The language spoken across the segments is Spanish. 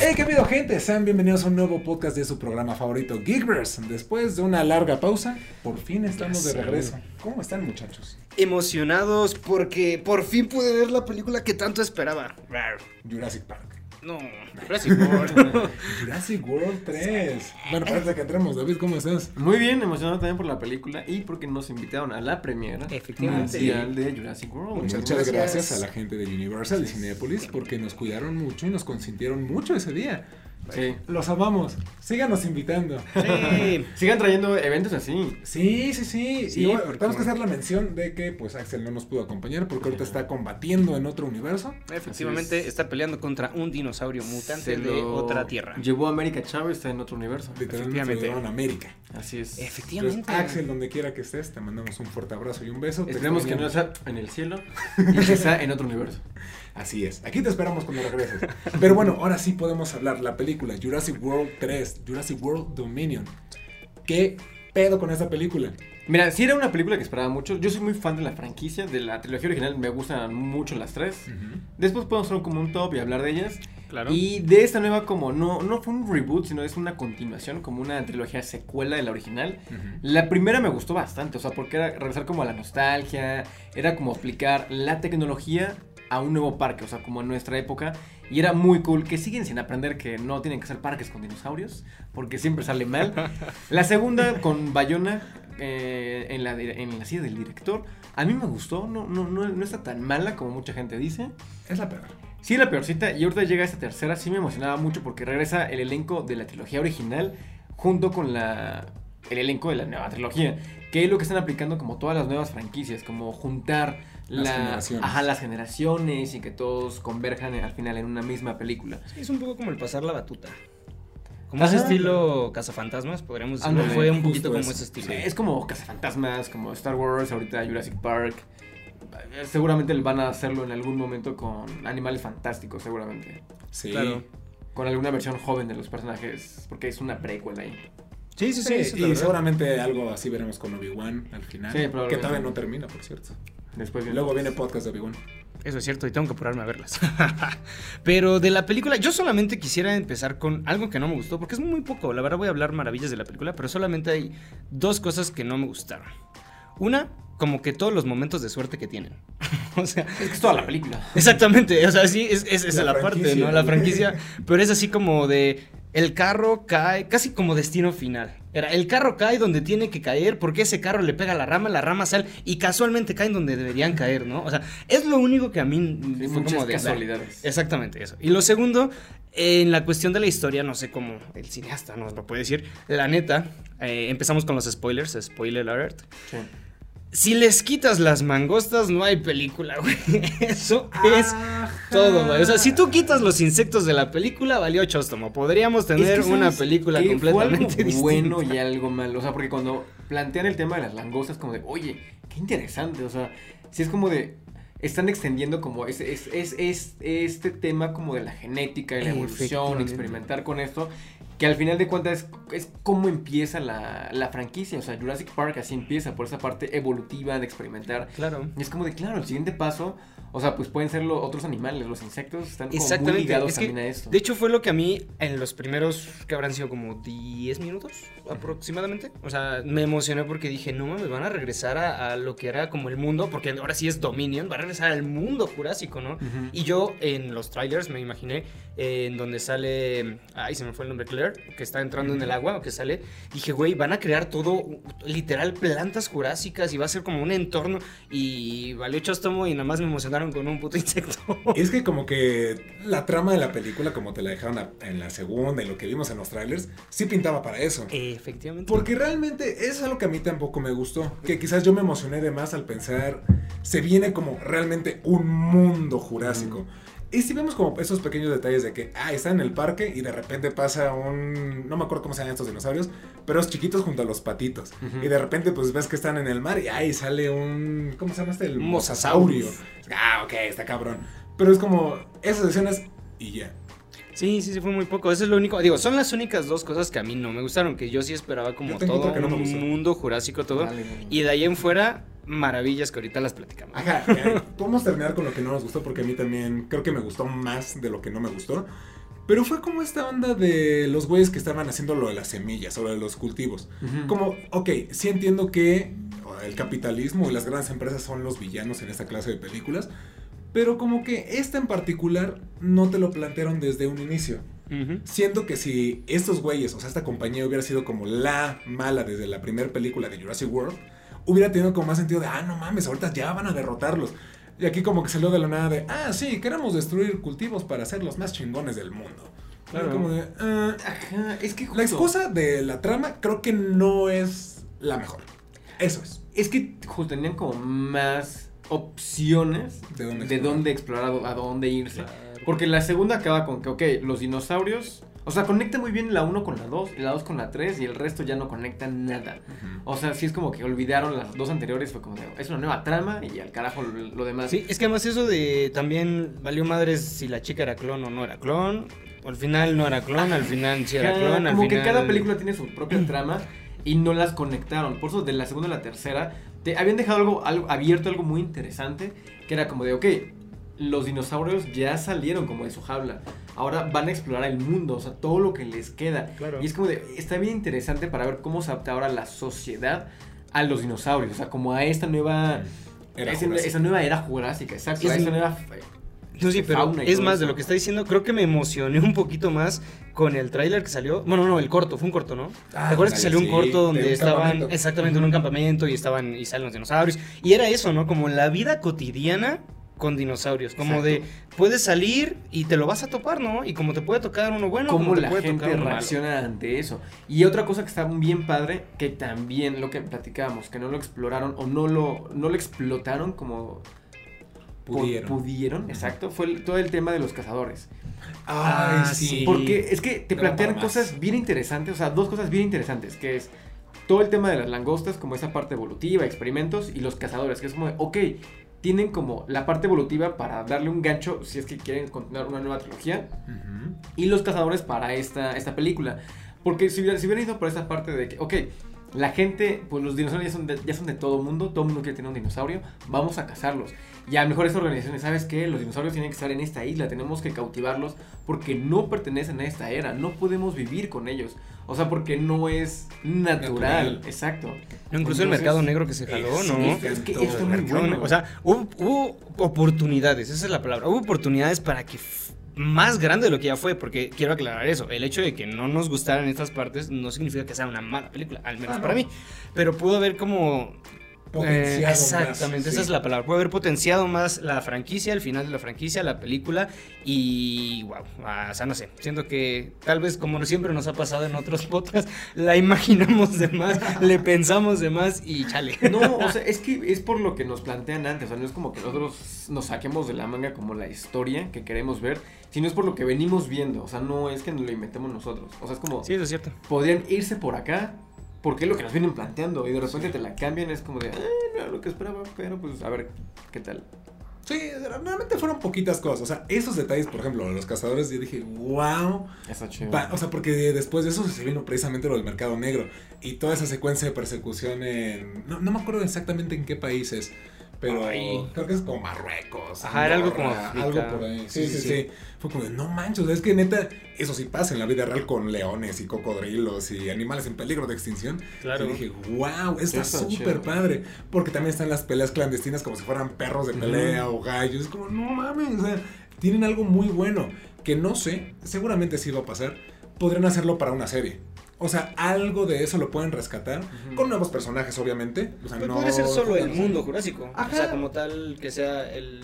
Hey, qué pedo, gente. Sean bienvenidos a un nuevo podcast de su programa favorito, Geekverse. Después de una larga pausa, por fin estamos de regreso. ¿Cómo están, muchachos? Emocionados porque por fin pude ver la película que tanto esperaba. Jurassic Park. No, Jurassic World. Jurassic World 3. Bueno, parece que entremos. David, ¿cómo estás? Muy bien, emocionado también por la película y porque nos invitaron a la premiera Efectivamente. mundial de Jurassic World. Muchas, Muchas gracias. gracias. a la gente de Universal y Cinepolis porque nos cuidaron mucho y nos consintieron mucho ese día. Sí. Los amamos. Síganos invitando. Sí. Sigan trayendo eventos así. Sí, sí, sí. Sí, y bueno, porque- tenemos que hacer la mención de que pues Axel no nos pudo acompañar porque ahorita está combatiendo en otro universo. Efectivamente, es. está peleando contra un dinosaurio mutante Se de lo otra tierra. Llevó a América Chávez, está en otro universo. Literalmente llevaron a América. Así es. Entonces, Efectivamente. Axel, donde quiera que estés, te mandamos un fuerte abrazo y un beso. Esperemos que no sea en el cielo y que sea en otro universo. Así es. Aquí te esperamos cuando regreses. Pero bueno, ahora sí podemos hablar. La película Jurassic World 3, Jurassic World Dominion. ¿Qué pedo con esa película? Mira, sí era una película que esperaba mucho. Yo soy muy fan de la franquicia, de la trilogía original. Me gustan mucho las tres. Después podemos hacer como un top y hablar de ellas. Claro. Y de esta nueva como no, no fue un reboot, sino es una continuación, como una trilogía secuela de la original. La primera me gustó bastante, o sea, porque era regresar como a la nostalgia, era como aplicar la tecnología a un nuevo parque, o sea, como en nuestra época. Y era muy cool, que siguen sin aprender que no tienen que ser parques con dinosaurios, porque siempre sale mal. La segunda con Bayona eh, en, la, en la silla del director, a mí me gustó, no, no, no, no está tan mala como mucha gente dice. Es la peor. Sí, la peorcita. Y ahorita llega esta tercera. Sí me emocionaba mucho porque regresa el elenco de la trilogía original junto con la, el elenco de la nueva trilogía. Que es lo que están aplicando como todas las nuevas franquicias. Como juntar Las la- generaciones. Ajá, las generaciones y que todos converjan al final en una misma película. Sí, es un poco como el pasar la batuta. Como ese estilo cazafantasmas, podríamos decirlo. Ándale, Fue un poquito como eso. ese estilo. Sí, es como Cazafantasmas, como Star Wars, ahorita Jurassic Park. Eh, Seguramente van a hacerlo en algún momento con animales fantásticos, seguramente. Sí. Claro. Con alguna versión joven de los personajes, porque es una precuela ahí. Sí, sí, sí. y seguramente algo así veremos con Obi-Wan al final. Sí, que probablemente. todavía no termina, por cierto. Después viene- Luego viene podcast de Obi-Wan. Eso es cierto, y tengo que apurarme a verlas. Pero de la película, yo solamente quisiera empezar con algo que no me gustó, porque es muy poco. La verdad voy a hablar maravillas de la película, pero solamente hay dos cosas que no me gustaron. Una, como que todos los momentos de suerte que tienen. o sea, Es que es toda la película. exactamente, o sea, sí, es, es, es La la, parte. ¿no? La franquicia, pero es así como de... El carro cae, casi como destino final. Era, el carro cae donde tiene que caer, porque ese carro le pega a la rama, la rama sale y casualmente caen donde deberían caer, ¿no? O sea, es lo único que a mí fue muchas como de... casualidades. Exactamente eso. Y lo segundo, en la cuestión de la historia, no sé cómo el cineasta nos lo puede decir. La neta, eh, empezamos con los spoilers, spoiler alert. Sí. Si les quitas las mangostas, no hay película, güey. Eso es todo, güey. O sea, si tú quitas los insectos de la película, valió chóstomo. Podríamos tener Es que, una ¿sabes película completamente Fue algo distinta. bueno y algo malo. O sea, porque cuando plantean el tema de las langostas, como de, oye, qué interesante. O sea, si es como de. Están extendiendo como es, es, es, es- este tema como de la genética y la evolución, experimentar con esto, que al final de cuentas es, es cómo empieza la, la franquicia. O sea, Jurassic Park así empieza, por esa parte evolutiva de experimentar. Claro. Y es como de, claro, el siguiente paso, o sea, pues pueden ser los otros animales, los insectos están como muy ligados es que, también a esto. de hecho, fue lo que a mí en los primeros, que habrán sido como 10 minutos aproximadamente. O sea, me emocioné porque dije, no mames, van a regresar a, a lo que era como el mundo, porque ahora sí es Dominion, va a regresar al mundo jurásico, ¿no? Y yo en los trailers me imaginé eh, en donde sale, ay, se me fue el nombre, Claire, que está entrando en el agua, o que sale, dije, güey, van a crear todo, literal, plantas jurásicas y va a ser como un entorno y valió chostomo y nada más me emocionaron con un puto insecto. Es que como que la trama de la película, como te la dejaron en la segunda y lo que vimos en los trailers, sí pintaba para eso. Efectivamente. Porque realmente es algo que a mí tampoco me gustó. Que quizás yo me emocioné de más al pensar, se viene como realmente un mundo jurásico. Y si vemos como esos pequeños detalles de que, ah, está en el parque y de repente pasa un, no me acuerdo cómo se llaman estos dinosaurios, pero es chiquitos junto a los patitos. Y de repente pues ves que están en el mar y ahí sale un, ¿cómo se llama este? El mosasaurio. Ah, ok, está cabrón. Pero es como esas escenas y ya. Sí, sí, sí, fue muy poco. Eso es lo único. Digo, son las únicas dos cosas que a mí no me gustaron. Que yo sí esperaba como todo no un mundo jurásico, todo. Vale. Y de ahí en fuera, maravillas que ahorita las platicamos. Ajá, podemos terminar con lo que no nos gustó porque a mí también creo que me gustó más de lo que no me gustó. Pero fue como esta onda de los güeyes que estaban haciendo lo de las semillas o lo de los cultivos. Ujú. Como, ok, sí entiendo que el capitalismo y las grandes empresas son los villanos en esta clase de películas, pero como que esta en particular no te lo plantearon desde un inicio. Siento que si estos güeyes, o sea, esta compañía hubiera sido como la mala desde la primera película de Jurassic World, hubiera tenido como más sentido de, ah, no mames, ahorita ya van a derrotarlos. Y aquí como que salió de la nada de, ah, sí, queremos destruir cultivos para ser los más chingones del mundo. Claro. Claro. Como de, ah, Ajá, es que justo- la excusa de la trama creo que no es la mejor. Eso es. Es que justo tenían como más opciones ¿De dónde de explorar? dónde explorar, a dó- a dónde irse. Claro. Porque la segunda acaba con que, ok, los dinosaurios. O sea, conecta muy bien la 1 con la 2, y la 2 con la 3, y el resto ya no conecta nada. O sea, sí es como que olvidaron las dos anteriores, fue como de, es una nueva trama y al carajo lo, lo demás. Sí, es que además eso de también valió madres si la chica era clon o no era clon. Al final no era clon, al final sí era clon, al como que cada película tiene su propia trama y no las conectaron. Por eso de la segunda a la tercera te habían dejado algo, algo abierto, algo muy interesante, que era como de, ok, los dinosaurios ya salieron como de su jaula. Ahora van a explorar el mundo, o sea, todo lo que les queda. Claro. Y es como de, está bien interesante para ver cómo se adapta ahora la sociedad a los dinosaurios, o sea, como a esta nueva... Era esa, Jurásica. esa nueva era jurásica, exacto. Es- a esa nueva... No, sí, pero fauna y es más de lo que está diciendo. Creo que me emocioné un poquito más con el tráiler que salió. Bueno, no, el corto, fue un corto, ¿no? Ah, ¿Te acuerdas que salió un corto de donde un estaban campamento. exactamente en un campamento y estaban y salen los dinosaurios? Y era eso, ¿no? Como la vida cotidiana con dinosaurios. Como de puedes salir y te lo vas a topar, ¿no? Y como te puede tocar uno bueno, cómo como te la puede gente tocar uno malo. reacciona ante eso. Y otra cosa que está bien padre, que también lo que platicábamos, que no lo exploraron o no lo, no lo explotaron como Pudieron. pudieron, exacto, fue el- todo el tema de los cazadores. Ay, Ah, sí. Porque es que te plantean cosas bien interesantes, o sea, dos cosas bien interesantes, que es todo el tema de las langostas, como esa parte evolutiva, experimentos, y los cazadores, que es como, de, ok, tienen como la parte evolutiva para darle un gancho si es que quieren continuar una nueva trilogía, y los cazadores para esta, esta película. Porque si hubieran, si hubieran ido por esa parte de que, ok, la gente, pues los dinosaurios ya son de, ya son de todo mundo, todo mundo quiere tener un dinosaurio, vamos a cazarlos. Y a lo mejor esta organización, ¿sabes qué? Los dinosaurios tienen que estar en esta isla, tenemos que cautivarlos porque no pertenecen a esta era, no podemos vivir con ellos. O sea, porque no es natural. Natural. Exacto. No, incluso el mercado negro que se jaló, es- ¿no? es- Es que esto es muy Mercado bueno. negro. O sea, hubo, hubo oportunidades, esa es la palabra. Hubo oportunidades para que más grande de lo que ya fue, porque quiero aclarar eso. El hecho de que no nos gustaran estas partes no significa que sea una mala película, al menos Ah, para no. mí. Pero pudo haber como Potenciado Eh, más, exactamente, esa sí. es la palabra. Puede haber potenciado más la franquicia, el final de la franquicia, la película y wow, ah, o sea, no sé, siento que tal vez como siempre nos ha pasado en otros podcasts, la imaginamos de más, le pensamos de más y chale. No, o sea, es que es por lo que nos plantean antes. O sea, no es como que nosotros nos saquemos de la manga como la historia que queremos ver, sino es por lo que venimos viendo. O sea, no es que nos lo inventemos nosotros. O sea, es como, Sí, eso es cierto. podrían irse por acá porque es lo que nos vienen planteando. Y de repente te la cambian, es como de, ah, no era lo que esperaba, pero pues a ver qué tal. Sí, realmente fueron poquitas cosas. O sea, esos detalles, por ejemplo, los cazadores, yo dije, wow. Está chido. O sea, porque después de eso se vino precisamente lo del mercado negro. Y toda esa secuencia de persecución en. No, no me acuerdo exactamente en qué países. Pero Ay. creo que es como Marruecos. Ajá, era algo como África. Algo por ahí. Sí sí, Sí, sí, sí, Fue como de, no manches. Es que neta, eso sí pasa en la vida real con leones y cocodrilos y animales en peligro de extinción. Claro. Y dije, wow, está súper padre. Porque también están las peleas clandestinas como si fueran perros de pelea o gallos. Es como, no mames, o sea, tienen algo muy bueno. Que no sé, seguramente sí va a pasar. Podrían hacerlo para una serie. O sea, algo de eso lo pueden rescatar. Con nuevos personajes, obviamente. O sea, Pues no. podría ser solo el mundo jurásico. Ajá. O sea, como tal, que sea el,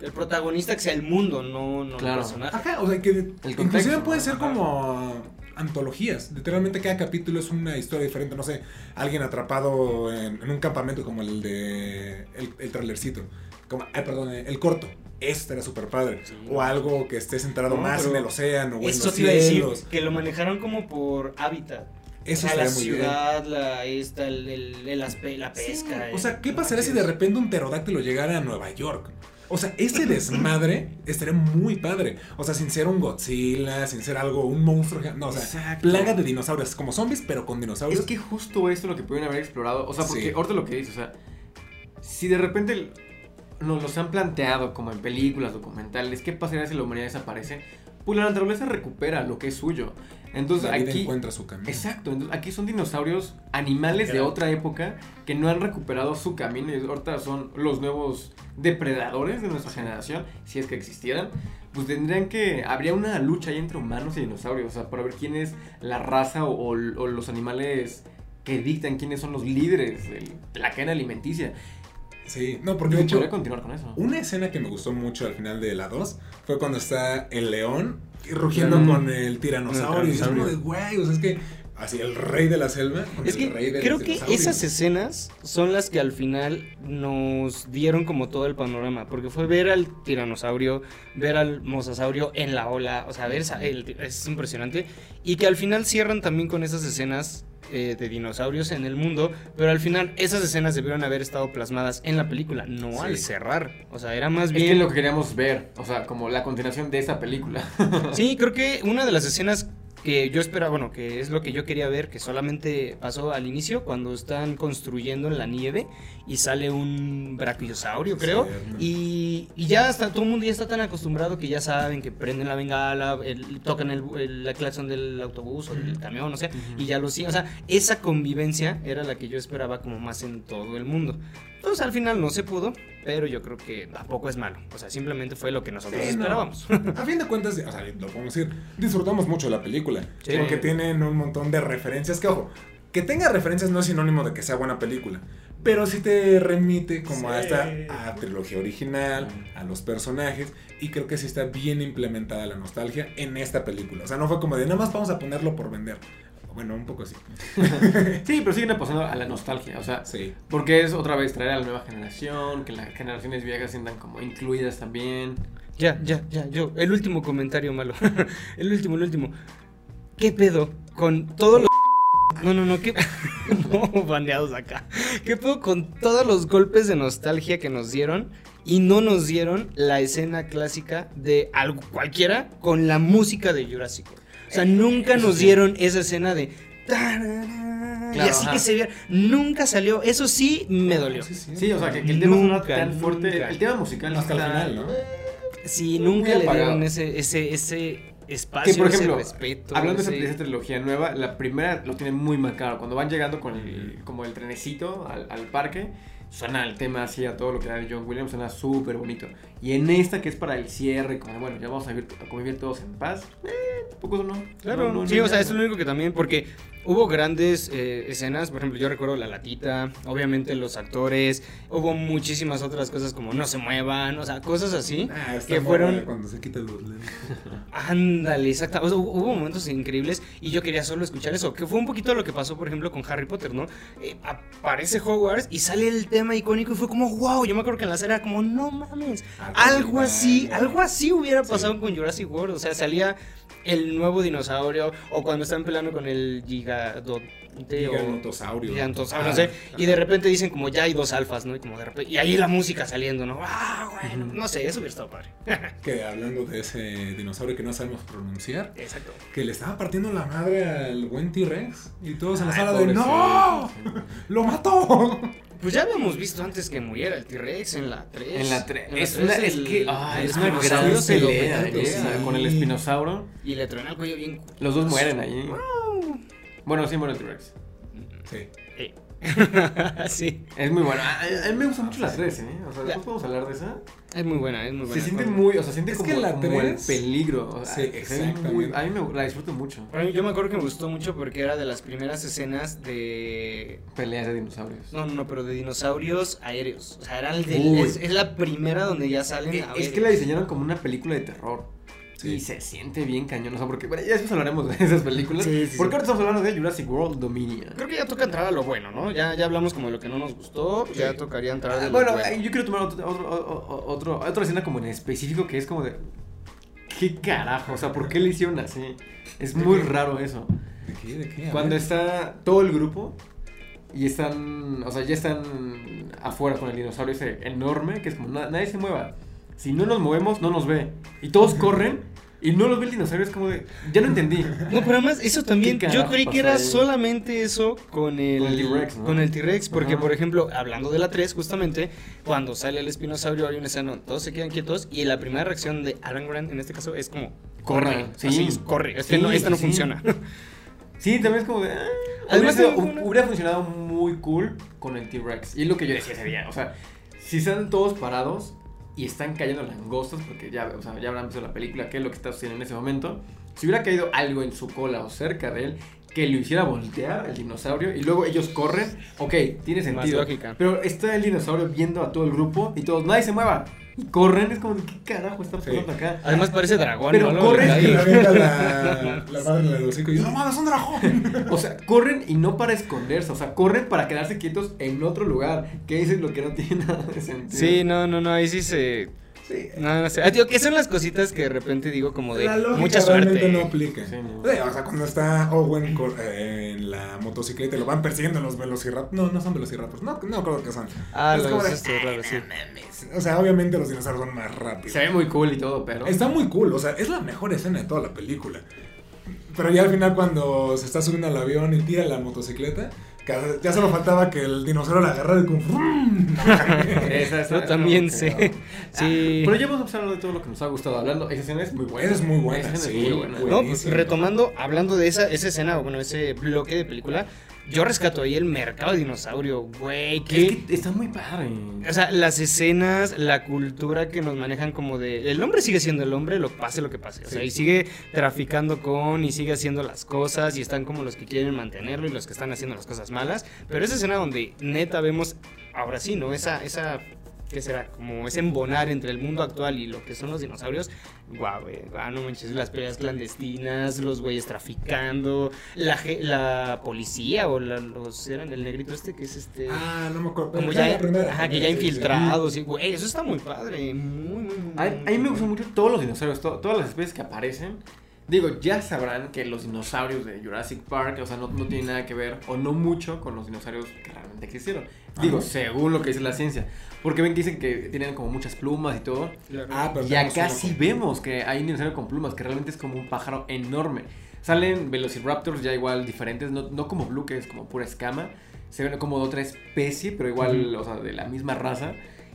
el protagonista, que sea el mundo, no, no Claro. el personaje. Ajá, o sea, que inclusive contexto, puede ¿no? ser Ajá. como antologías. Literalmente cada capítulo es una historia diferente. No sé, alguien atrapado en, en un campamento como el de el, el trailercito. Como, ay, perdón, el corto. Este era súper padre. Sí. O algo que esté centrado No, más en el océano o en Eso los cielos. que lo manejaron como por hábitat. Eso o sea, la bien. ciudad, la, esta, el, el- el aspe- la Sí, pesca. o sea, ¿qué pasaría si de repente un pterodáctilo llegara a Nueva York? O sea, ese desmadre estaría muy padre. O sea, sin ser un Godzilla, sin ser algo, un monstruo. No, o sea, Exacto. plaga de dinosaurios, como zombies, pero con dinosaurios. Es que justo esto es lo que pudieron haber explorado. O sea, porque Sí. ahorita lo que dices, o sea, si de repente nos los han planteado como en películas, documentales, ¿qué pasaría si la humanidad desaparece? pues la naturaleza recupera lo que es suyo. Entonces la vida aquí... encuentra su camino. Exacto, entonces aquí son dinosaurios, animales de otra época que no han recuperado su camino y ahorita son los nuevos depredadores de nuestra generación, si es que existieran. Pues tendrían que. Habría una lucha ahí entre humanos y dinosaurios, o sea, para ver quién es la raza o, o- o los animales que dictan quiénes son los líderes de la cadena alimenticia. Sí, no, porque de hecho, Podría continuar con eso. una escena que me gustó mucho al final de la 2 fue cuando está el león rugiendo Mm. con el tiranosaurio. Y es como de, güey, o sea, es que así el rey de la selva. con Es el rey que de creo que esas escenas son las que al final nos dieron como todo el panorama, porque fue ver al tiranosaurio, ver al mosasaurio en la ola, o sea, ver esa- el- es impresionante, y que al final cierran también con esas escenas eh, de dinosaurios en el mundo, pero al final esas escenas debieron haber estado plasmadas en la película, no Sí. al cerrar, o sea, era más Es bien... que lo que queríamos ver, o sea, como la continuación de esa película. Sí, creo que una de las escenas que yo esperaba, bueno, que es lo que yo quería ver, que solamente pasó al inicio, cuando están construyendo en la nieve y sale un brachiosaurio, creo. Y, y ya está, todo el mundo ya está tan acostumbrado que ya saben que prenden la bengala, el- tocan el, el- la claxon del autobús o del camión, no sé, y ya lo siguen. O sea, esa convivencia era la que yo esperaba como más en todo el mundo. Entonces al final no se pudo, pero yo creo que tampoco es malo. O sea, simplemente fue lo que nosotros Sí, no. esperábamos. A fin de cuentas, o sea, lo podemos decir, disfrutamos mucho de la película. Sí. Porque tienen un montón de referencias que, ojo, que tenga referencias no es sinónimo de que sea buena película. Pero sí te remite como a esta a trilogía original, a los personajes. Y creo que sí está bien implementada la nostalgia en esta película. O sea, no fue como de nada más vamos a ponerlo por vender. Bueno, un poco así. sí, pero siguen apostando a la nostalgia, o sea, Sí. Porque es otra vez traer a la nueva generación, que las generaciones viejas sientan como incluidas también. Ya, ya, ya, yo. El último comentario malo. el último, el último. ¿Qué pedo con todos los... No, no, no, ¿qué... no, bandeados acá. ¿Qué pedo con todos los golpes de nostalgia que nos dieron y no nos dieron la escena clásica de algo cualquiera con la música de Jurassic World? O sea, nunca nos sí. dieron esa escena de... tarará, y así ajá. que se viera. Nunca salió. Eso sí me dolió. Sí, sí. Sí, o sea, que, que el tema Nunca, tan fuerte. nunca. El tema musical Hasta el final, ¿no? Sí, nunca le apagado. dieron ese, ese, ese espacio, Que por ejemplo, ese respeto. hablando de esa, ese- de esa trilogía nueva, la primera lo tiene muy marcado. Cuando van llegando con el, como el trenecito al, al parque, suena el tema así a todo lo que da de John Williams, suena súper bonito. Y en esta que es para el cierre, como bueno, ya vamos a, vivir, a convivir todos en paz, eh, tampoco no. Claro, no, no, sí, no, o sea, es lo único que también, porque hubo grandes eh, escenas, por ejemplo, yo recuerdo la latita, obviamente los actores, hubo muchísimas otras cosas como no se muevan, o sea, cosas así, Ah, que fueron, cuando se quitan los lentes. ándale, exacto, o sea, hubo momentos increíbles y yo quería solo escuchar eso, que fue un poquito lo que pasó, por ejemplo, con Harry Potter, ¿no? Eh, aparece Hogwarts y sale el tema icónico y fue como, wow, yo me acuerdo que en la serie era como, no mames, algo así, algo así hubiera pasado Sí. con Jurassic World. O sea, salía el nuevo dinosaurio o cuando están peleando con el o Gigantosaurio. gigantosaurio, Ah, no sé. Y de repente dicen como ya hay dos alfas, ¿no? Y como de repente y ahí la música saliendo, ¿no? Ah, bueno, no sé, eso hubiera estado padre. Que hablando de ese dinosaurio que no sabemos pronunciar, Exacto. que le estaba partiendo la madre al buen T-Rex y todos en la sala de. ¡No! ¡Lo mató! Pues ya habíamos visto antes que muriera el T-Rex en la 3. En la 3. En la Es, tres una, es que. es una gran pelea. eh. Con el espinosauro. Y le truena el cuello bien. Los dos mueren ahí. Bueno, sí muere el T-Rex. Sí. Sí. Es muy bueno. A, mí me gusta mucho la 3, ¿eh? O sea, después podemos hablar de esa. Es muy buena, es muy buena. Se siente muy, o sea, siente Es como, que la como el 3 peligro. O sea, Sí, exactamente. muy- a mí me la disfruto mucho. Para mí, yo me acuerdo que me gustó mucho porque era de las primeras escenas de. Peleas de dinosaurios. No, no, no, pero de dinosaurios aéreos. O sea, era el del- Uy. es, es la primera donde ya salen aéreos. Es que la diseñaron como una película de terror. Sí. Y se siente bien cañón. O sea, porque bueno, ya después hablaremos de esas películas. Sí, sí, porque sí. ahora estamos hablando de Jurassic World Dominion. Creo que ya toca entrar a lo bueno, ¿no? Ya, ya hablamos como de lo que no nos gustó. Ya tocaría entrar a lo bueno, bueno. eh, yo quiero tomar otro, otro, otro- otra escena como en específico que es como de. ¿Qué carajo? O sea, ¿por qué le hicieron así? Es muy raro eso. ¿De qué? ¿De qué? A Cuando ver. está todo el grupo y están, o sea, ya están afuera con el dinosaurio ese enorme, que es como, "Na- nadie se mueva. Si no nos movemos, no nos ve. Y todos corren y no los ve el dinosaurio, es como de, ya no entendí. No, pero además, eso también, ¿Qué yo creí que era ahí? solamente eso con el, Con el T-Rex, ¿no? con el T-Rex, porque Ajá. por ejemplo, hablando de la 3, justamente, cuando sale el espinosaurio hay una escena todos se quedan quietos y la primera reacción de Alan Grant en este caso es como, corra. corre. Sí. Así es, corre. Este Sí, no, esta no sí. funciona. Sí, también es como de. ah, Además, hubiera, sido- hubiera funcionado muy cool con el T-Rex. Y es lo que yo decía ese día. O sea, si están todos parados y están cayendo langostas, porque ya, o sea, ya habrán visto la película, qué es lo que está sucediendo en ese momento. Si hubiera caído algo en su cola o cerca de él que lo hiciera voltear el dinosaurio y luego ellos corren, ok, tiene sentido. Pero está el dinosaurio viendo a todo el grupo y todos, nadie se mueva. Y corren, es como, de, ¿qué carajo está Sí. pasando acá? Además parece dragón, Pero ¿no? corre Lo Y la, la madre hocico no mames, es un dragón. O sea, corren y no para esconderse, o sea, corren para quedarse quietos en otro lugar, que es lo que no tiene nada de sentido. Sí, no, no, no, ahí sí se... Sí. No, no sé. Ah, tío, ¿qué son las cositas que de repente digo como de la lógica mucha suerte? no aplica. Sí, no. Sí, o sea, cuando está Owen eh, en la motocicleta y lo van persiguiendo los velociraptors. No, no son velociraptors. No, no creo que son. Ah, Es los estos raros, sí. O sea, obviamente los dinosaurios son más rápidos. Se ve muy cool y todo, pero. Está muy cool, o sea, es la mejor escena de toda la película. Pero ya al final cuando se está subiendo al avión y tira la motocicleta, ya solo faltaba que el dinosaurio la agarrara y como... ¡frum! Esa, esa- Yo también sé. Sí. Pero ya vamos a hablar de todo lo que nos ha gustado hablando. Esa escena es muy buena. Es muy buena, sí, es muy buena. güey. No, pues retomando, hablando de esa, esa escena, o bueno, ese bloque de película, yo rescato ahí el mercado de dinosaurio, güey, que... Es que está muy padre. O sea, las escenas, la cultura que nos manejan como de... El hombre sigue siendo el hombre, lo pase lo que pase. O sea, Sí. y sigue traficando con y sigue haciendo las cosas y están como los que quieren mantenerlo y los que están haciendo las cosas malas. Pero esa escena donde neta vemos, ahora sí, ¿no? Esa... esa ¿Qué será? Como ese embonar entre el mundo actual y lo que son los dinosaurios. Guau, güey. Guau, no manches. Las peleas clandestinas, los güeyes traficando, la, la policía o la- los... Eran el negrito este que es este... Ah, no me acuerdo. Como Pero ya, la primera. ajá, que ya Sí, sí, sí. infiltrados, y, güey, eso está muy padre, muy, muy, muy. A, a mí me muy gustan mucho todos los dinosaurios, to- todas las especies que aparecen. Digo, ya sabrán que los dinosaurios de Jurassic Park, o sea, no, no tienen nada que ver, o no mucho, con los dinosaurios que realmente existieron. Digo, Ajá. según lo que dice la ciencia. Porque ven que dicen que tienen como muchas plumas y todo. Claro. Ah, pero Y tenemos acá uno sí con- vemos que hay un dinosaurio con plumas, que realmente es como un pájaro enorme. Salen Velociraptors ya igual diferentes, no, no como Blue, que es como pura escama. Se ven como de otra especie, pero igual, o sea, de la misma raza.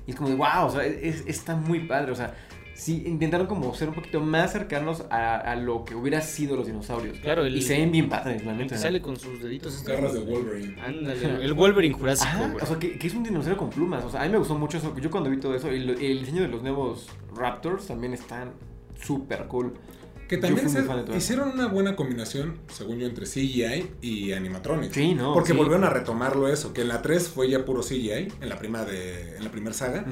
Y es como de, wow, o sea, es- está muy padre. O sea, sí, intentaron como ser un poquito más cercanos a, a lo que hubiera sido los dinosaurios. Claro, el- y se ven bien padres, la El neta. sale con sus deditos. Garras de Wolverine. Ándale, el Wolverine jurásico, Ajá, o sea, que, que es un dinosaurio con plumas. O sea, a mí me gustó mucho eso. Yo cuando vi todo eso, y lo- el diseño de los nuevos Raptors también están súper cool. Que también se- hicieron una buena combinación, según yo, entre CGI y animatronics. Sí, no. Porque sí. volvieron a retomarlo eso, que en la 3 fue ya puro CGI, en la prima de en la primera saga.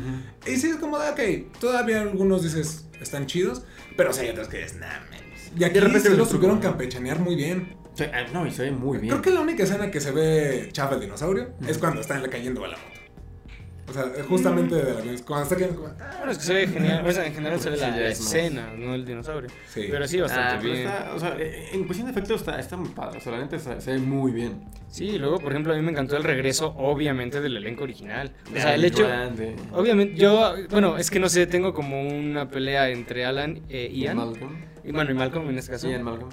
Y sí, es como ok, todavía algunos dices, están chidos, pero sí hay otros que dices, nah, menos. Y aquí De repente los un supieron campechanear muy bien. Ah, no, y se ve muy bien. Creo que la única escena que se ve chafa el dinosaurio es cuando está cayendo a la moto. O sea, justamente de la, cuando está cayendo como, ah, Bueno, es que se ve genial. O sea, en general se ve la, escena, no el dinosaurio. Sí. Pero sí, Ah, bastante pero bien. está, o sea, eh, en cuestión de efectos está, está muy padre. O sea, la neta está- se ve muy bien. Sí, y luego, por ejemplo, a mí me encantó el regreso, obviamente, del elenco original. O sea, el hecho. grande. Obviamente, yo, bueno, es que no sé, tengo como una pelea entre Alan e Ian. Malcolm. Y bueno, y Malcolm en este caso. Malcolm.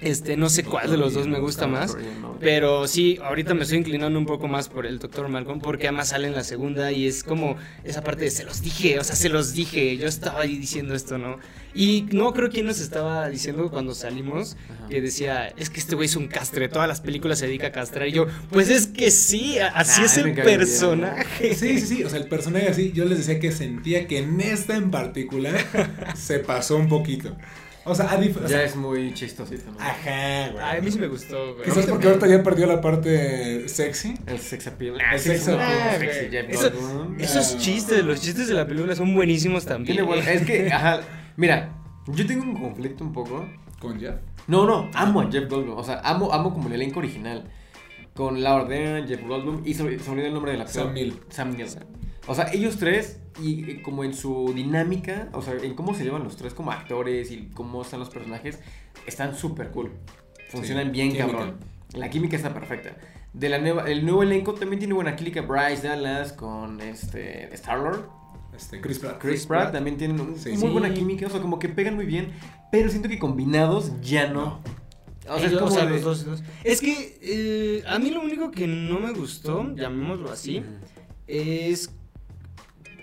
Este, no sé cuál de los dos me gusta más. Pero sí, ahorita me estoy inclinando un poco más por el Dr. Malcolm porque además sale en la segunda y es como esa parte de se los dije, o sea, se los dije, yo estaba ahí diciendo esto, ¿no? Y no creo quién nos estaba diciendo cuando salimos Ajá. que decía, es que este güey es un castre, todas las películas se dedica a castrar y yo, pues es que sí, así Ah, es el bien. personaje. Sí, sí, sí. O sea, el personaje así, yo les decía que sentía que en esta en particular se pasó un poquito. O sea, a dif- o Ya sea, es muy chistosito, ¿no? Ajá, güey. Ay, a mí sí me gustó, güey. Quizás porque ahorita ya perdió la parte sexy. El sex appeal. El sex sí, appeal. sexy, Ah, Jeff eso- Goldblum. Esos chistes, los chistes de la película son buenísimos también. Es que, ajá, mira, yo tengo un conflicto un poco. Con Jeff. No, no, amo a Jeff Goldblum. O sea, amo, amo como el elenco original. Con Laura Dern, Jeff Goldblum y me olvidó el nombre del actor. Sam Neill. Sam Neill. O sea, ellos tres y eh, como en su dinámica, o sea, en cómo se llevan los tres como actores y cómo están los personajes, están súper cool. Funcionan Sí, bien, química. cabrón. La química está perfecta. De la nueva, el nuevo elenco también tiene buena química. Bryce Dallas con este Star-Lord. Este, Chris Pratt. Chris Pratt también tienen un- Sí. muy Sí. buena química, o sea, como que pegan muy bien, pero siento que combinados ya no. O sea, es Ellos, como o sea, de- los dos, los dos. Es que eh, a mí lo único que no me gustó, llamémoslo así, es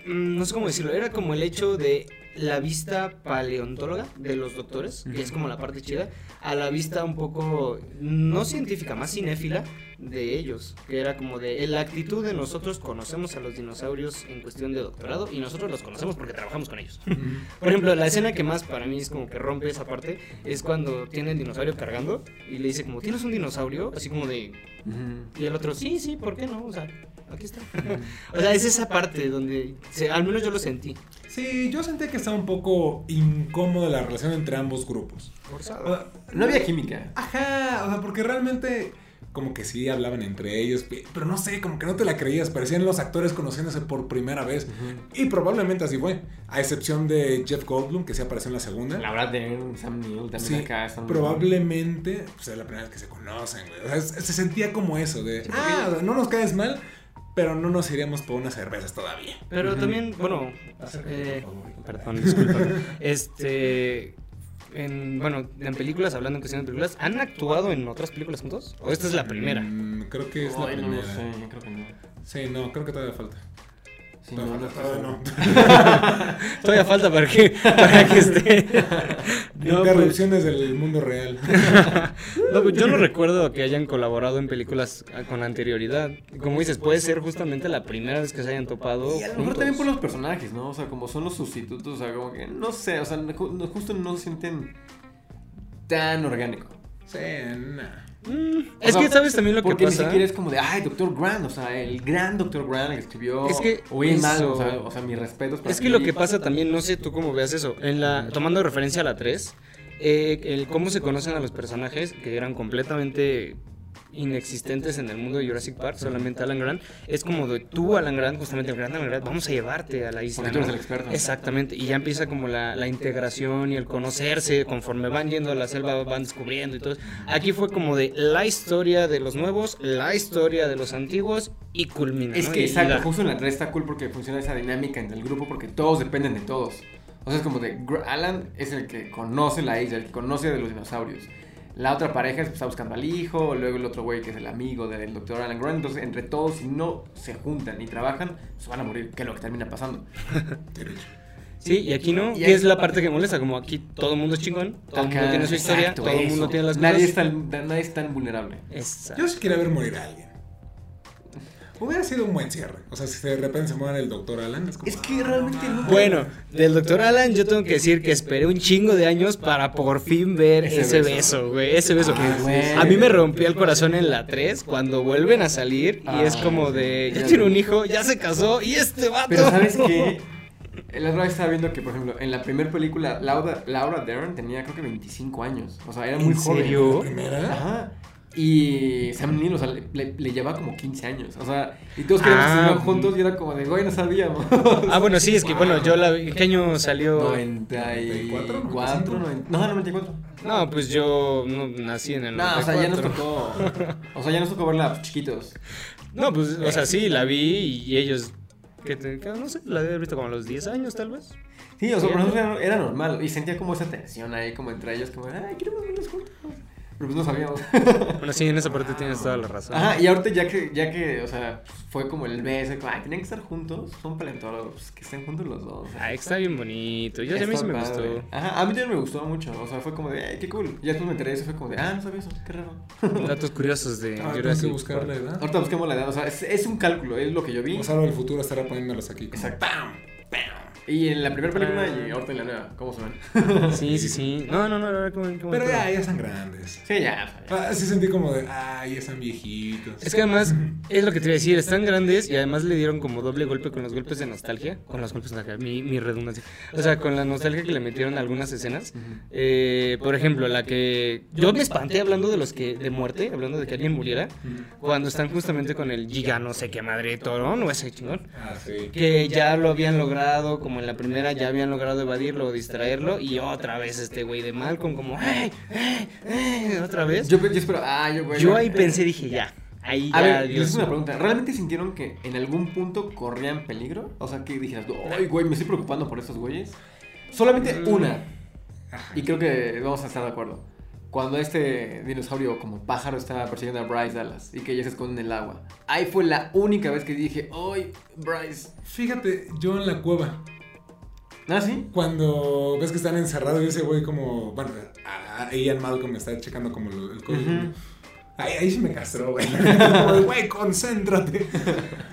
no sé cómo decirlo, era como el hecho de la vista paleontóloga de los doctores, que es como la parte chida, a la vista un poco, no científica, más cinéfila de ellos, que era como de la actitud de nosotros conocemos a los dinosaurios en cuestión de doctorado y nosotros los conocemos porque trabajamos con ellos. Por ejemplo, la escena que más para mí es como que rompe esa parte es cuando tiene el dinosaurio cargando y le dice como, ¿tienes un dinosaurio? Así como de... Y el otro, sí, sí, ¿por qué no? O sea, aquí está. o sea, es esa parte donde, se- al menos yo lo sentí. Sí, yo sentí que estaba un poco incómoda la relación entre ambos grupos. Sea, No había química. Ajá, o sea, porque realmente como que sí hablaban entre ellos, pe- pero no sé, como que no te la creías, parecían los actores conociéndose por primera vez. Y probablemente así fue, a excepción de Jeff Goldblum, que sí apareció en la segunda. La verdad, de Sam Neill también Sí, acá. están- probablemente pues, es la primera vez que se conocen, güey. O sea, se sentía como eso, de, ah, no nos caes mal, pero no nos iríamos por unas cervezas todavía. Pero también, bueno, eh, perdón, disculpa. Este, en, bueno, en películas, hablando en cuestión de películas, ¿han actuado en otras películas juntos? ¿O esta es la primera? Mm, creo que es la no lo primera. sé, creo que no. Sí, no, creo que todavía falta. No, no, Todavía no. Todavía falta para que, para que esté. No, pues, Interrupciones del mundo real. no, pues yo no recuerdo que hayan colaborado en películas ah, con anterioridad. Como dices, puede ser justamente la primera vez que se hayan topado. Y a lo mejor juntos. también por los personajes, ¿no? O sea, como son los sustitutos, o sea, como que, no sé, o sea, justo no se sienten tan orgánico. Sí, nah. Mm, es que, ¿sabes también lo que Porque pasa? ni siquiera es como de, ay, Doctor Grant, o sea, el gran Doctor Grant que escribió. Es que Oye, mal, eso- o sea, o sea, mis respetos. para Es que ti. lo que pasa también, no sé tú cómo veas eso, en la, tomando referencia a la 3, eh, el cómo se conocen a los personajes que eran completamente inexistentes en el mundo de Jurassic Park, solamente Alan Grant, es como de tú, Alan Grant, justamente el gran Alan Grant, vamos a llevarte a la isla. Porque tú eres el experto. Exactamente, y ya empieza como la, la integración y el conocerse, conforme van yendo a la selva, van descubriendo y todo. Aquí fue como de la historia de los nuevos, la historia de los antiguos y culmina. Es ¿no? que Y- y exacto, la- justo en la 3 está cool porque funciona esa dinámica entre el grupo porque todos dependen de todos. O sea, es como de Alan es el que conoce la isla, el que conoce de los dinosaurios. La otra pareja está buscando al hijo, luego el otro güey que es el amigo del doctor Alan Grant. Entonces, entre todos, si no se juntan y trabajan, se van a morir, que es lo que termina pasando. Sí, y aquí no, Y es la parte que molesta, como aquí todo el mundo es chingón, todo el mundo tiene su historia, exacto, todo el mundo tiene las nadie cosas. Es tan, nadie es tan vulnerable. Exacto. Yo sí quería ver morir a alguien. Hubiera sido un buen cierre. O sea, si de repente se muere el doctor Alan, es como. Es que realmente no. Bueno, del doctor Alan yo tengo que decir que esperé un chingo de años para por fin ver Ese beso. güey, ese beso. Bueno. A mí me rompió el corazón en la 3 cuando vuelven a salir y es Ah, como de, ya tiene un hijo, ya se casó y este vato. Pero ¿sabes qué? La otra vez estaba viendo que, por ejemplo, en la primera película, Laura, Laura Dern tenía creo que 25 años. O sea, era muy ¿En joven. serio? ¿La primera? Ajá. Y Sam Neill, o sea, le, le, le llevaba como 15 años. O sea, y todos queríamos Ah, estudiar juntos y era como de, güey, no sabíamos. Ah, bueno, sí, es que bueno, yo la vi, ¿qué año salió? 94, 94, 90, no, 94. No, pues yo no nací en el No, o sea, ya nos 94. tocó. O sea, ya nos tocó verla pues, chiquitos. No, pues, o sea, sí, la vi y ellos, que te- que no sé, la debe haber visto como a los 10 años tal vez. Sí, o sea, por nosotros era, era normal. Y sentía como esa tensión ahí, como entre ellos, como, ay, queremos verlos juntos. Pero pues no sabíamos. Bueno, sí, en esa parte tienes toda la razón. Ajá, y ahorita ya que, ya que, o sea, fue como el beso, como, ay, tienen que estar juntos, son paleontólogos, pues, que estén juntos los dos. Ah, está bien bonito. Yo, a mí sí me padre. gustó. Ajá, a mí también me gustó mucho, o sea, fue como de, ay, qué cool. Y después me enteré de eso, fue como de, ah, no sabía eso, qué raro. Datos curiosos de Ah, tengo que Jurassic buscar la edad. Ahorita busquemos la edad, o sea, es, es un cálculo, es lo que yo vi. Gonzalo del futuro estará poniéndolos aquí. como, Exacto. ¡Pam! Y en la primera película Ah. y ahorita en la nueva, ¿cómo se ven? Sí, sí, sí. No, no, no, la verdad, como, como- Pero ya, ya están grandes. Sí, ya. o. Ah, sí sentí como de, ay, ya están viejitos. Es que además, es lo que te iba a decir, están grandes y además le dieron como doble golpe con los golpes de nostalgia. Con los golpes de nostalgia, mi, mi redundancia. O sea, con la nostalgia que le metieron a algunas escenas. Eh, por ejemplo, la que. Yo me espanté hablando de los que. de muerte, hablando de que alguien muriera. Cuando están justamente con el giga, no sé qué madre toro, no ese chingón. Ah, sí. Que ya lo habían logrado, como en la primera ya habían logrado evadirlo o distraerlo. Y otra vez este güey de Malcolm, como. ¡Ey! ¡Ey! ¡Ey! Otra vez. Yo, yo espero, ah, yo, güey. Yo ahí pensé, dije, ya. Ahí A ya, ver, les Dios. una pregunta. ¿Realmente sintieron que en algún punto corrían peligro? O sea, que dijeras, ay, güey, me estoy preocupando por estos güeyes. Solamente Mm. una. Y creo que vamos a estar de acuerdo. Cuando este dinosaurio como pájaro estaba persiguiendo a Bryce Dallas y que ella se esconde en el agua. Ahí fue la única vez que dije, ¡ay, Bryce! Fíjate, yo en la cueva, ¿Ah, sí? cuando ves que están encerrados y ese güey como, bueno, a, Ian Malcolm está checando como lo- el código. Ahí, ahí sí me castró, güey. Güey, concéntrate.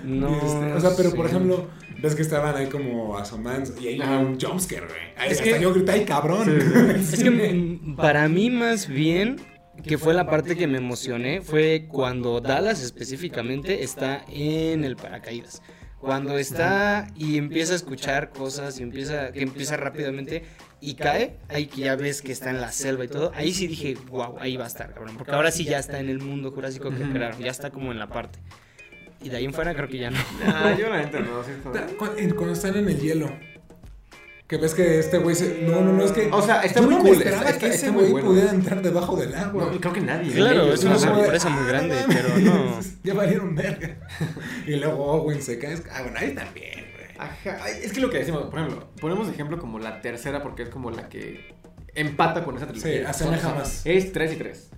No. Este, o sea, pero por ejemplo, ves que estaban ahí como asomando y ahí un jumpscare, güey. Ahí Es hasta que- yo grité, ¡ay, cabrón! Es que para mí más bien que fue la parte que me emocioné fue cuando Dallas específicamente está en el paracaídas. Cuando está y empieza a escuchar cosas y empieza que empieza rápidamente y cae, ahí que ya ves que está en la selva y todo, ahí sí dije, wow, ahí va a estar, cabrón, porque ahora sí ya está en el mundo jurásico que crearon, ya está como en la parte. Y de ahí en fuera creo que ya no. Ah, yo la neta no, sí, Cuando están en el hielo. Que ves que este güey se. No, no, no, es que. O sea, está yo muy no cool, me esperaba está- que está ese muy güey bueno. pudiera entrar debajo del agua. No, creo que nadie. Claro, Ellos, es una sorpresa muy de, grande, "Ah, pero no. Ya valieron verga. Y luego Owen se cae. Ah, bueno, ahí también, güey. Ajá, ay, es que lo que decimos, por ejemplo, ponemos ejemplo como la tercera porque es como la que empata con esa trilogía. Sí, asemeja más. Es 3 y 3.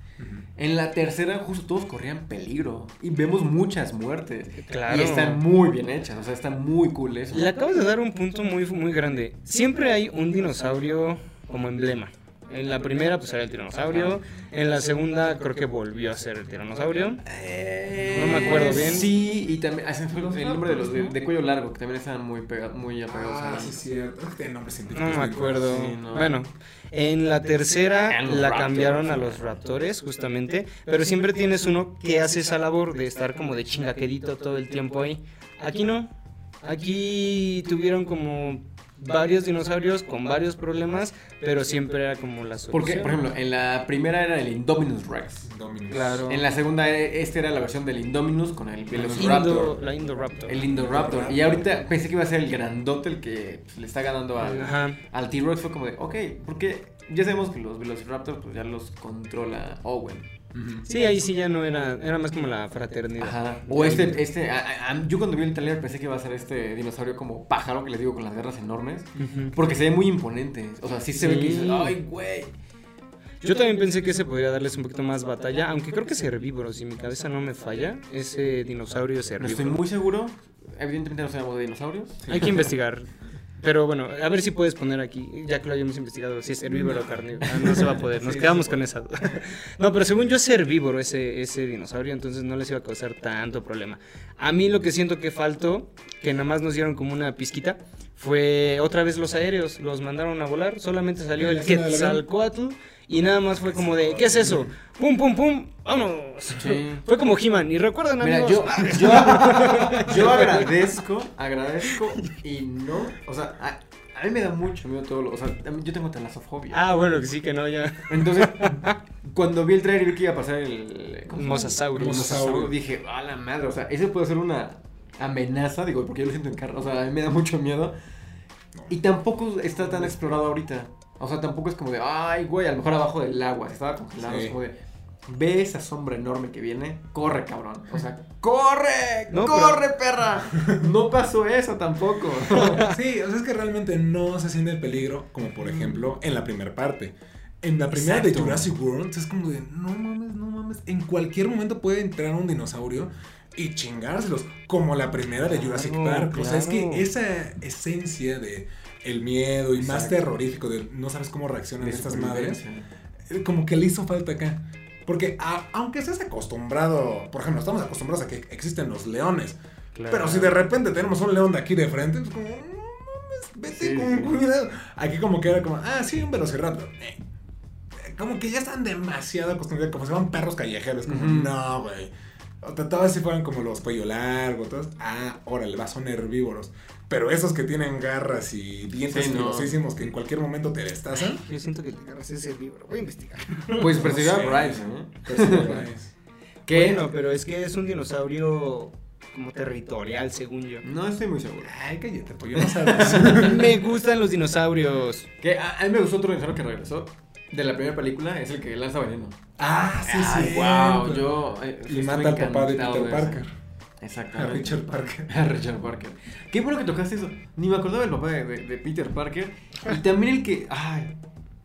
En la tercera justo todos corrían peligro y vemos muchas muertes. Claro. Y están muy bien hechas, o sea, está muy cool eso. Le acabas de dar un punto muy, muy grande. Siempre hay un dinosaurio como emblema. En la primera, pues era el tiranosaurio. En la segunda, creo que volvió a ser el tiranosaurio. Eh, No me acuerdo bien. Sí, y también ah, el nombre de los de, de cuello largo, que también estaban muy, pega- muy apegados Ah, a sí, es cierto. Es que tiene nombres científicos. No me acuerdo. Sí, no. Bueno, en la tercera la cambiaron a los raptores, justamente. Pero siempre tienes uno que hace esa labor de estar como de chingaquerito todo el tiempo ahí. Aquí no. Aquí tuvieron como varios dinosaurios con varios problemas, pero siempre era como la solución. Porque, por ejemplo, en la primera era el Indominus Rex. Claro. En la segunda, esta era la versión del Indominus con el Indo, Velociraptor. la Indoraptor. El Indoraptor. Y ahorita pensé que iba a ser el grandote el que pues, le está ganando al, Ajá. al T-Rex. Fue como de, ok, porque ya sabemos que los Velociraptors pues ya los controla Owen. Sí, ahí sí ya no era, era más como la fraternidad. Ajá. O este, este, a- yo cuando vi el trailer pensé que iba a ser este dinosaurio como pájaro, que les digo, con las garras enormes. Porque se ve muy imponente. O sea, sí se ve que dices, ay, güey. Yo también pensé que ese podría darles un poquito más batalla, aunque creo que es herbívoro, si mi cabeza no me falla, ese dinosaurio es No herbívoro. estoy muy seguro. Evidentemente no sabemos de dinosaurios. Hay que investigar. Pero bueno, a ver si puedes poner aquí, ya que lo hayamos investigado, si es herbívoro o carnívoro. Ah, no se va a poder, nos quedamos con esa duda. No, pero según yo es herbívoro ese, ese dinosaurio, entonces no les iba a causar tanto problema. A mí lo que siento que faltó, que nada más nos dieron como una pizquita, fue otra vez los aéreos, los mandaron a volar, solamente salió ¿En el? Quetzalcoatl y nada más fue como de, ¿qué es eso? ¡Pum, pum, pum! ¡Vámonos! Sí. Fue como He-Man, y recuerdan Mira, amigos... yo, yo, yo agradezco, agradezco y no. O sea, a, a mí me da mucho miedo todo lo. O sea, yo tengo talasofobia. Ah, bueno, que sí, que no, ya... Entonces, cuando vi el trailer y vi que iba a pasar el. Mosasaurus. Mosasaurus, Dije, a la madre. O sea, ese puede ser una amenaza. Digo, porque yo lo siento en carne. O sea, a mí me da mucho miedo. Y tampoco está tan explorado ahorita. O sea, tampoco es como de, ay, güey, a lo mejor abajo del agua. Estaba congelado. Sí. Es como de, ve esa sombra enorme que viene. Corre, cabrón. O sea, corre, No, corre, perra. No pasó eso tampoco. Sí, o sea, es que realmente no se siente el peligro, como por ejemplo en la primera parte. En la primera Exacto. de Jurassic World es como de, no mames, no mames. En cualquier momento puede entrar un dinosaurio y chingárselos, como la primera de Jurassic Claro, Park. O sea, es que esa esencia de el miedo y más Exacto. terrorífico de no sabes cómo reaccionan De estas madres, eh, como que le hizo falta acá. Porque a- aunque estés acostumbrado, por ejemplo, estamos acostumbrados a que existen los leones. Claro. Pero si de repente tenemos un león de aquí de frente, es como, vete Sí, con cuidado. Aquí como que era como, ah, sí, un velociraptor. Eh, eh, Como que ya están demasiado acostumbrados, como si fueran perros callejeros, como, Ujú. no, güey. O sea, todas si fueran como los cuello largo, todos, ah, órale, va, son herbívoros. Pero esos que tienen garras y dientes Sí, no. filosísimos que en cualquier momento te destazan. Yo siento que te agarras ese herbívoro. Voy a investigar. Pues No persiguió a. Bryce, ¿eh? Pero sí, guays. ¿Qué? Bueno, pero es que es un dinosaurio como territorial, según yo. No estoy muy seguro. Ay, cállate, pues yo no sabes. Me gustan los dinosaurios. Que a, a mí me gustó otro dinosaurio que regresó de la primera película, es el que lanza veneno. ah, sí, sí. wow, yo. eh, Y mata al papá de Peter ese. Parker. A Exactamente. Richard Parker. A Richard Parker. Qué bueno que tocaste eso. Ni me acordaba del papá de, de- de Peter Parker. Y también el que. Ay.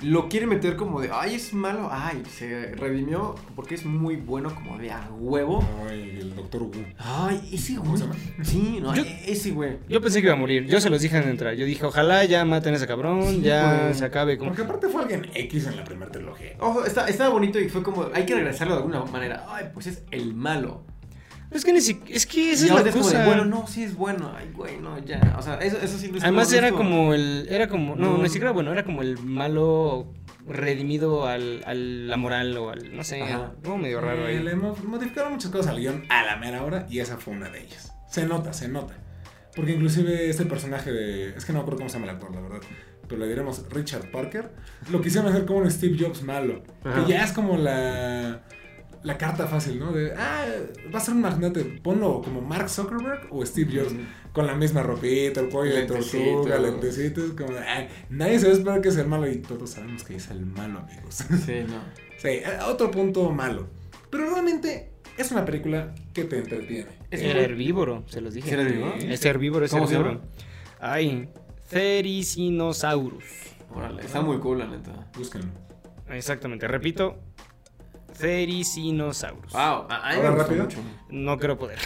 lo quiere meter como de, ay, es malo, ay, se redimió porque es muy bueno como de a huevo. Ay, el doctor Wu. Ay, ese ¿Cómo güey. Sí, no, Yo- ese güey. Yo pensé que iba a morir. Yo se los dije al entrar. Yo dije, ojalá ya maten a ese cabrón, Sí, ya güey. se acabe. Como... Porque aparte fue alguien X en la primera trilogía. Ojo, está, estaba bonito y fue como, hay que regresarlo de alguna manera. Ay, pues es el malo. Es que ni si... Es que esa y es la es como de, cosa. bueno, no, sí es bueno. Ay, güey, no, ya. O sea, eso, eso sí lo estuvo- Además era como el... Era como... No, No. ni siquiera bueno. Era como el malo redimido al, a la moral o al... No sé. Algo medio raro Eh, ahí. le mo- modificaron muchas cosas al guion a la mera hora y esa fue una de ellas. Se nota, se nota. Porque inclusive este personaje de... Es que no me acuerdo cómo se llama el actor, la verdad. Pero le diremos Richard Parker. Lo quisieron hacer como un Steve Jobs malo. Ajá. Que ya es como la... La carta fácil, ¿no? De, ah, va a ser un magnate. Ponlo como Mark Zuckerberg o Steve Jobs. Con la misma ropita, el pollo de tortuga, lentecitos. Como, de, "Ay, nadie se va a esperar que sea el malo y todos sabemos que es el malo, amigos. Sí, no. Sí, eh, otro punto malo. Pero realmente es una película que te entretiene. Es que- herbívoro, se los dije. ¿Sí era herbívoro? Es herbívoro, es ¿Cómo se herbívoro. Ay, Cericinosaurus. Órale, está muy cool, la neta. Búsquenlo. Exactamente, repito. Cericinosaurus. Wow, a, a mí ¿Ahora rápido? mucho. No creo poder.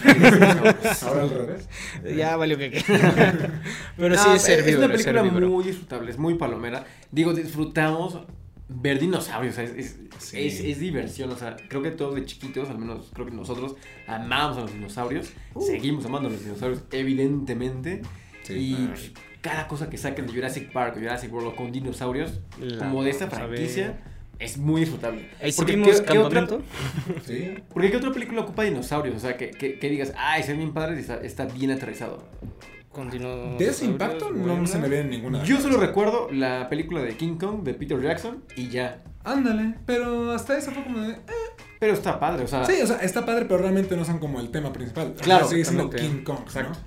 Ahora al revés. ya valió que. Pero sí es herbívoro. Es una película muy disfrutable, es muy palomera. Digo, disfrutamos ver dinosaurios, o sea, es, es, Sí. es- es diversión, o sea, creo que todos de chiquitos, al menos creo que nosotros amamos a los dinosaurios, seguimos amando a los dinosaurios, evidentemente, Sí. y Ay. pues, cada cosa que saquen de Jurassic Park o Jurassic World con dinosaurios, La como de esta franquicia. Es muy disfrutable. Ahí Porque ¿qué- qué otra-. Sí. Porque ¿qué otra película ocupa dinosaurios? O sea, que, que, que digas, ay, se ve bien padre y está, está bien aterrizado. Con dinosaurios, De ese impacto no buena. se me viene ninguna. Yo solo recuerdo la película de King Kong de Peter Jackson y ya. Ándale, pero hasta eso fue como de. eh. Pero está padre, o sea. Sí, o sea, está padre, pero realmente no son como el tema principal. O sea, Claro, sigue siendo. King Kong. ¿no? Exacto.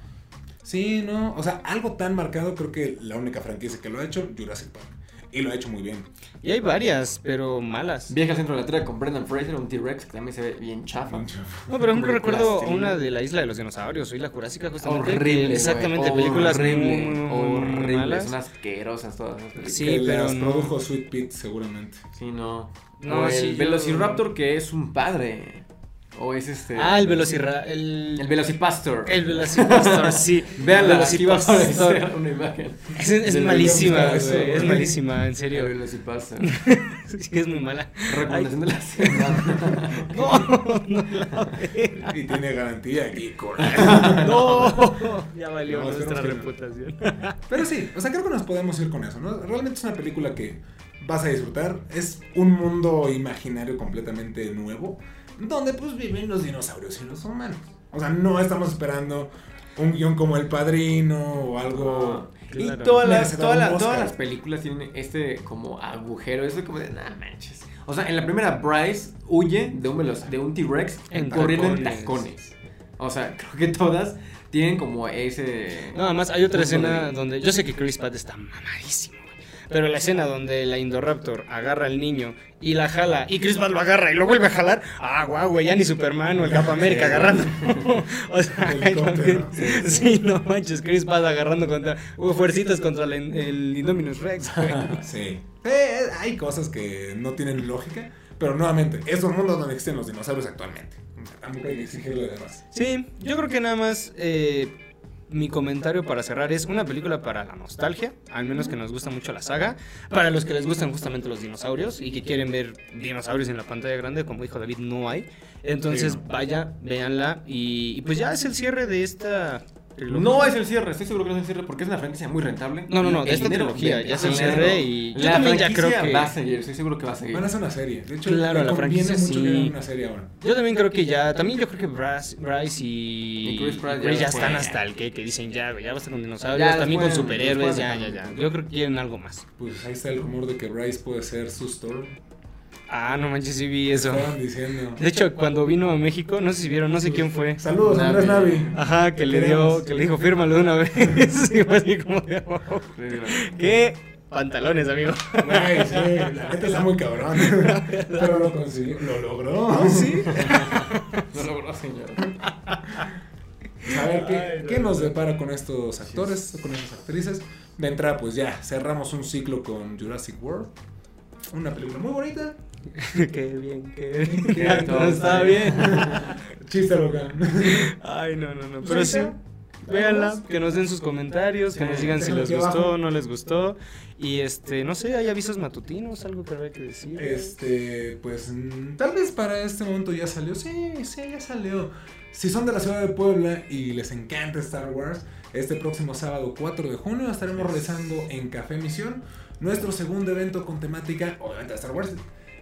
Sí, no. O sea, algo tan marcado, creo que la única franquicia que lo ha hecho, Jurassic Park. Y lo ha hecho muy bien. Y hay varias, pero malas. Viaje al centro de la Tierra con Brendan Fraser, un T-Rex que también se ve bien chafa. No, Como de recuerdo una de la isla de los dinosaurios, o Isla Jurásica, justamente. Horrible. Exactamente, películas horrible, muy, muy, muy, muy horrible, malas. Son asquerosas todas esas películas. Sí, que pero las no. produjo Sweet Pete, seguramente. Sí, no. No, o el sí, yo- Velociraptor que es un padre. O es este. Ah, el Velocirra... El, El Velocipastor. el Velocipastor, sí. Veanla, aquí va a Velocipastor. una imagen. Es, malísima, güey. Es malísima, en El serio. Velocipastor. Sí, es muy mala. Recomendación de la semana. No, no la vea. Y tiene garantía aquí, No, ya valió No, nuestra no. reputación. Pero sí, o sea, creo que nos podemos ir con eso, ¿no? Realmente es una película que vas a disfrutar. Es un mundo imaginario completamente nuevo, donde pues viven los dinosaurios y los humanos. O sea, no estamos esperando un guion como El Padrino o algo... Y Claro. todas las, Merecedor todas, las, todas las películas tienen este como agujero, eso como de, nah manches. O sea, en la primera Bryce huye de un, de un T-Rex En corriendo en tacones. O sea, creo que todas tienen como ese... No, además hay otra escena de- donde yo sé que Chris Pratt está mamadísimo, pero la escena donde la Indoraptor agarra al niño y la jala y Chris Pratt lo agarra y lo vuelve a jalar, ah, guau, güey, ya ni Superman o el Cap América agarrando. o sea, también- sí, no manches, Chris Pratt agarrando contra uh, fuercitas contra el, el Indominus Rex. güey. Sí. Eh, hay cosas que no tienen lógica, pero nuevamente, es un mundo donde existen los dinosaurios actualmente. Tampoco hay que exigirle de más. Sí, yo creo que nada más eh, mi comentario para cerrar es una película para la nostalgia, al menos que nos gusta mucho la saga, para los que les gustan justamente los dinosaurios y que quieren ver dinosaurios en la pantalla grande, como dijo David, no hay. Entonces vaya, véanla y, y pues ya es el cierre de esta... No es el cierre, estoy seguro que no es el cierre porque es una franquicia muy rentable. No, no, no, de esta trilogía, ya es el cierre y yo también ya creo franquicia que- va a seguir, estoy seguro que va a seguir. Van a hacer una serie. De hecho, Claro, la franquicia mucho sí. que una serie ahora. Yo también creo que ya, también yo creo que Bryce, Bryce y, Y Chris Pratt ya están hasta el que, que dicen ya, ya va a estar con dinosaurios, Ya también con superhéroes, ya, ya, ya. Yo creo que quieren algo más. Pues ahí está el rumor de que Bryce puede ser su Storm. Ah, no manches, sí vi eso. Estaban diciendo. De hecho, cuando vino a México, no sé si vieron, no sé quién fue. Saludos, Navi. Andrés Navi. Ajá, que le dio, que le dijo, fírmalo de una vez. Y fue así como de, wow. ¿Qué? Pantalones, amigo. Güey, sí, la neta está muy cabrón. Pero lo consiguió, lo logró. Sí. No logró, señor. A ver, ¿qué, qué nos depara con estos actores, con estas actrices? De entrada, pues ya, cerramos un ciclo con Jurassic World. una película muy bonita. qué bien, qué bien. Que todo está bien. Chiste local. Ay, no, no, no. Pero sí, véanla, que nos den sus comentarios, que nos digan si les gustó o no les gustó. Y este, no sé, hay avisos matutinos, algo que haya que decir. Este, pues mm, tal vez para este momento ya salió. Sí, sí, ya salió. Si son de la ciudad de Puebla y les encanta Star Wars, este próximo sábado 4 de junio estaremos realizando en Café Misión nuestro segundo evento con temática, obviamente, de Star Wars.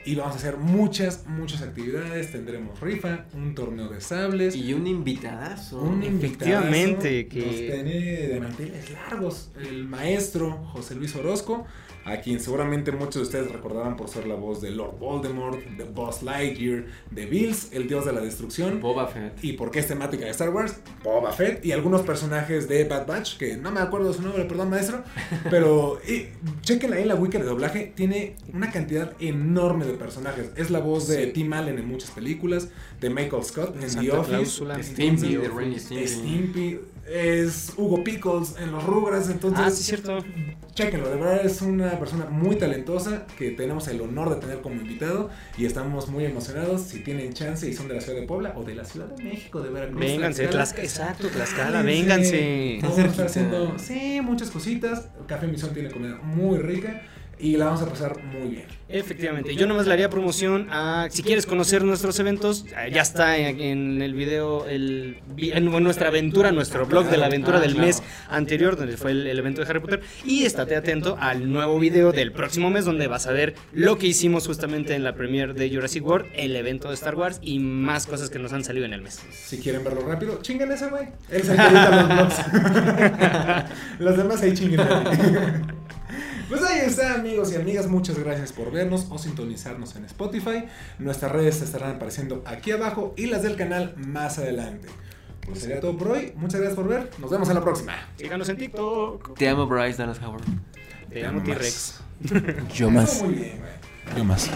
Y vamos a hacer muchas, muchas actividades. Tendremos rifa, un torneo de sables. Y un invitadazo. Un Efectivamente, invitadazo, que- nos tiene de manteles largos el maestro José Luis Orozco, a quien seguramente muchos de ustedes recordarán por ser la voz de Lord Voldemort, de Buzz Lightyear, de Bills, el dios de la destrucción. Boba Fett. Y porque es temática de Star Wars, Boba Fett y algunos personajes de Bad Batch, que no me acuerdo su nombre, perdón maestro, pero eh, chequen ahí en la wiki de doblaje, tiene una cantidad enorme de personajes. Es la voz de Sí. Tim Allen en muchas películas, de Michael Scott en The Santa Office, Cláusula. De Stimpy, de Stimpy. Stimpy, es Hugo Pickles en los Rugrats, entonces Ah, sí, cierto. Chéquenlo, de verdad es una persona muy talentosa que tenemos el honor de tener como invitado y estamos muy emocionados si tienen chance y son de la ciudad de Puebla o de la Ciudad de México, de Veracruz. Vénganse, Tlaxcala. Exacto, Tlaxcala, vénganse. Vamos a estar haciendo, sí, muchas cositas. Café Misión tiene comida muy rica y la vamos a pasar muy bien. Efectivamente, yo nomás le haría promoción a, si quieres conocer nuestros eventos, eh, ya está en, el video, el, en nuestra aventura, nuestro blog de la aventura Ah, del mes anterior, donde fue el, el evento de Harry Potter, y estate atento al nuevo video del próximo mes, donde vas a ver lo que hicimos justamente en la premiere de Jurassic World, el evento de Star Wars y más cosas que nos han salido en el mes. Si quieren verlo rápido, chinguen ese güey. Él edita los vlogs. los demás ahí chinguen. Pues ahí está, amigos y amigas. Muchas gracias por vernos o sintonizarnos en Spotify. Nuestras redes estarán apareciendo aquí abajo y las del canal más adelante. Pues sería todo por hoy. Muchas gracias por ver. Nos vemos en la próxima. Síganos en TikTok. Te amo, Bryce Dallas Howard. Te amo T-Rex. Yo Estuvo Muy bien, güey. Yo más.